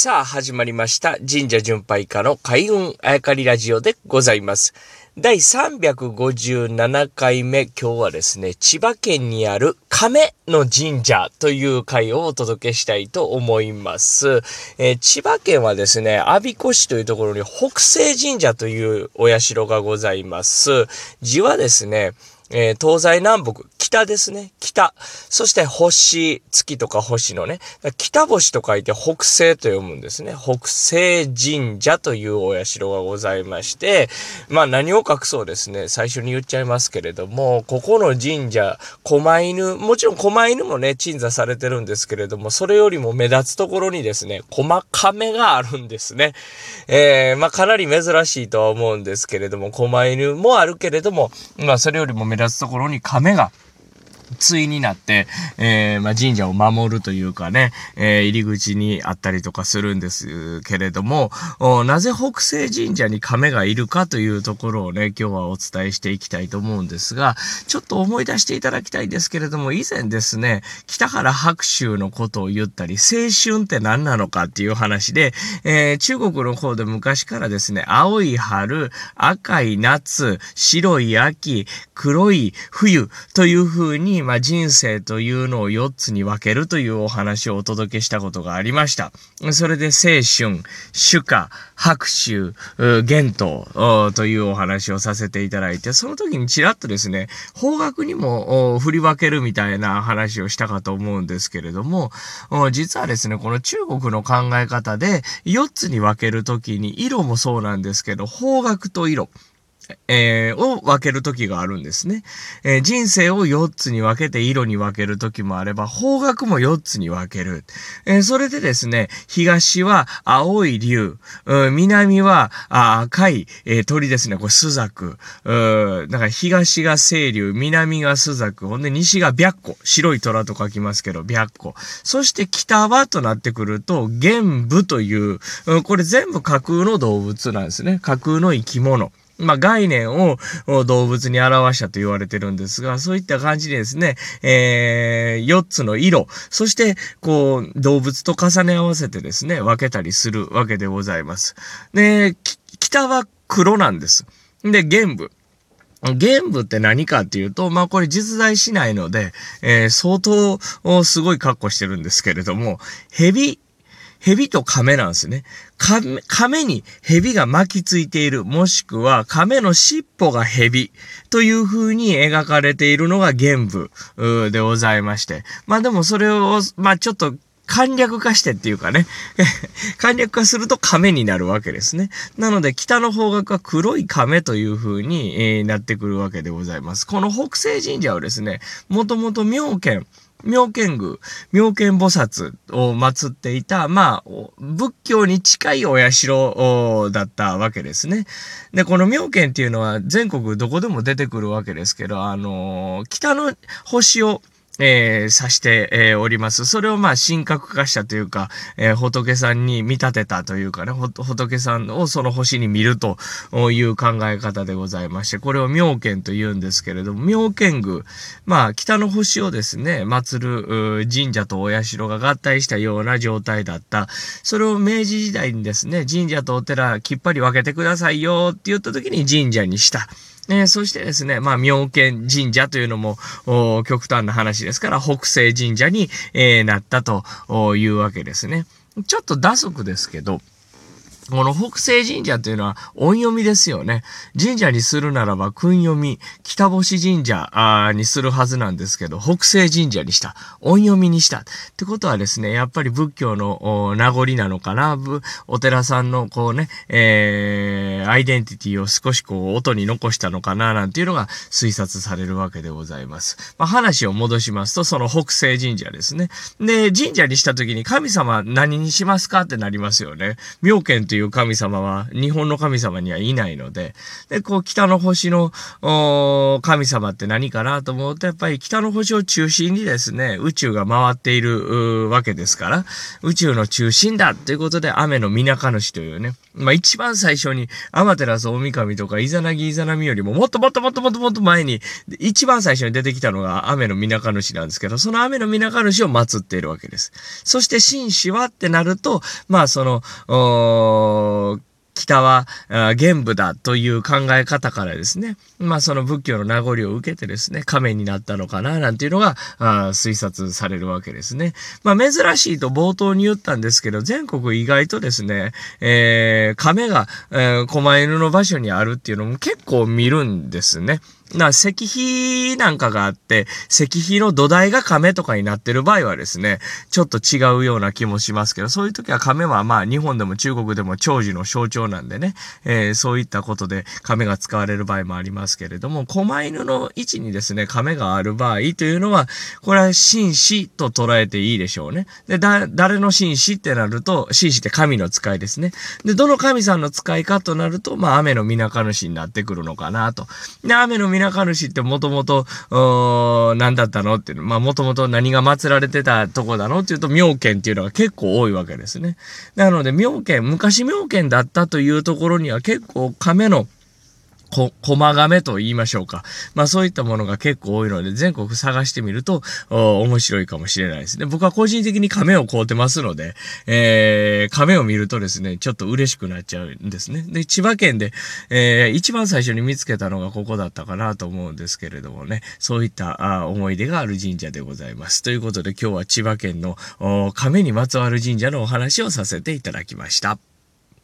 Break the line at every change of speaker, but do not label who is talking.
さあ、始まりました。神社巡拝家の開運あやかりラジオでございます。第357回目、今日はですね、千葉県にある亀の神社という回をお届けしたいと思います。えー千葉県はですね、阿鼻子市というところに北西神社というお社がございます。字はですね、えー東西南北、北ですね。北。そして星、月とか星のね、北星と書いて北西と読むんですね。北西神社というお社がございまして、まあ何を隠そうですね、最初に言っちゃいますけれども、ここの神社、狛犬、もちろん狛犬もね、鎮座されてるんですけれども、それよりも目立つところにですね、細亀があるんですね。えー、まあかなり珍しいとは思うんですけれども、狛犬もあるけれども、まあそれよりも目立つところに亀が、対になって、えーまあ、神社を守るというかね、えー入り口にあったりとかするんですけれども、なぜ北西神社に亀がいるかというところをね、今日はお伝えしていきたいと思うんですが、ちょっと思い出していただきたいんですけれども、以前ですね、北原白秋のことを言ったり、青春って何なのかっていう話で、えー中国の方で昔からですね、青い春、赤い夏、白い秋、黒い冬という風に、まあ、人生というのを4つに分けるというお話をお届けしたことがありました。それで青春、主歌、白秋、う玄冬おというお話をさせていただいて、その時にちらっとですね、方角にも振り分けるみたいな話をしたかと思うんですけれども、実はですね、この中国の考え方で4つに分ける時に色もそうなんですけど、方角と色。えーを分ける時があるんですね。えー人生を4つに分けて色に分ける時もあれば、方角も4つに分ける。えーそれでですね、東は青い竜、う南は赤い、え鳥ですね、これスザク。うんだから東が清流、南がスザク、ほんで西が白虎。白い虎と書きますけど、白虎。そして北はとなってくると、玄武という、これ全部架空の動物なんですね。架空の生き物。まあ、概念を動物に表したと言われてるんですが、そういった感じでですね、えー、4つの色、そして、こう、動物と重ね合わせてですね、分けたりするわけでございます。で、北は黒なんです。で、玄武。玄武って何かっていうと、まあこれ実在しないので、えー相当すごい格好してるんですけれども、蛇、蛇と亀なんですね。亀、亀に蛇が巻きついている、もしくは亀の尻尾が蛇という風に描かれているのが玄武でございまして。まあでもそれを、まあちょっと簡略化してっていうかね、簡略化すると亀になるわけですね。なので北の方角は黒い亀という風に、えなってくるわけでございます。この北西神社はですね、もともと妙見、妙見宮、妙見菩薩を祀っていた、まあ、仏教に近いお社だったわけですね。で、この妙見っていうのは全国どこでも出てくるわけですけど、あのー北の星を、えー指して、えーおります。それをまあ神格化したというか、えー仏さんに見立てたというかね、仏さんをその星に見るという考え方でございまして、これを妙見と言うんですけれども、妙見宮、まあ北の星をですね、祀る神社とお社が合体したような状態だった。それを明治時代にですね、神社とお寺きっぱり分けてくださいよって言った時に神社にした。えーそしてですね、まあ、妙見神社というのも、極端な話ですから、北西神社に、えーなったというわけですね。ちょっと打足ですけど、この北西神社というのは音読みですよね。神社にするならば訓読み、北星神社にするはずなんですけど、北西神社にした。音読みにした。ってことはですね、やっぱり仏教の名残なのかな？お寺さんのこうね、えー、アイデンティティを少しこう音に残したのかな、なんていうのが推察されるわけでございます。まあ、話を戻しますと、その北西神社ですね。で、神社にした時に神様何にしますか？ってなりますよね。妙見といういう神様は日本の神様にはいないので、で、こう北の星の神様って何かなと思うと、やっぱり北の星を中心にですね、宇宙が回っているわけですから、宇宙の中心だということで、雨のみなか主というね、まあ一番最初に、アマテラス大神とかイザナギイザナミよりももっともっともっともっともっと前に、一番最初に出てきたのが雨のみなか主なんですけど、その雨のみなか主を祀っているわけです。そして紳士はってなると、まあその、北は玄武だという考え方からですね、まあその仏教の名残を受けてですね、亀になったのかな、なんていうのが推察されるわけですね。まあ珍しいと冒頭に言ったんですけど、全国意外とですね、えー、亀が、えー、狛犬の場所にあるっていうのも結構見るんですね。な、石碑なんかがあって、石碑の土台が亀とかになってる場合はですね、ちょっと違うような気もしますけど、そういう時は亀はまあ日本でも中国でも長寿の象徴なんでね、えー、そういったことで亀が使われる場合もありますけれども、狛犬の位置にですね、亀がある場合というのは、これは紳士と捉えていいでしょうね。で、だ、誰の紳士ってなると、紳士って神の使いですね。で、どの神さんの使いかとなると、まあ雨の皆主になってくるのかなと。で、雨の皆主ってもともと、何だったのっていうの。まあもともと何が祀られてたとこだのっていうと、妙見っていうのが結構多いわけですね。なので妙見、昔妙見だったというところには結構亀のこ、駒亀と言いましょうか。まあそういったものが結構多いので、全国探してみると、面白いかもしれないですね。僕は個人的に亀を買うてますので、えー、亀を見るとですね、ちょっと嬉しくなっちゃうんですね。で、千葉県で、えー、一番最初に見つけたのがここだったかなと思うんですけれどもね、そういったあ思い出がある神社でございます。ということで今日は千葉県の亀にまつわる神社のお話をさせていただきました。